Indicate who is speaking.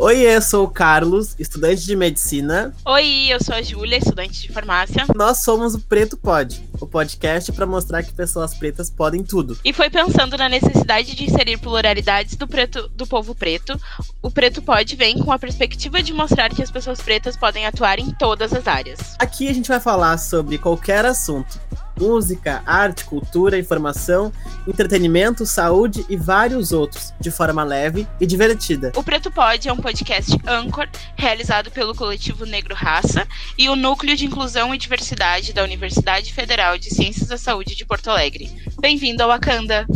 Speaker 1: Oi, eu sou o Carlos, estudante de medicina.
Speaker 2: Oi, eu sou a Júlia, estudante de farmácia.
Speaker 1: Nós somos o Preto Pod, o podcast para mostrar que pessoas pretas podem tudo.
Speaker 2: E foi pensando na necessidade de inserir pluralidades do preto, do povo preto, o Preto Pod vem com a perspectiva de mostrar que as pessoas pretas podem atuar em todas as áreas.
Speaker 1: Aqui a gente vai falar sobre qualquer assunto música, arte, cultura, informação, entretenimento, saúde e vários outros, de forma leve e divertida.
Speaker 2: O Preto Pod é um podcast Anchor, realizado pelo coletivo Negro Raça e o Núcleo de Inclusão e Diversidade da Universidade Federal de Ciências da Saúde de Porto Alegre. Bem-vindo ao Wakanda!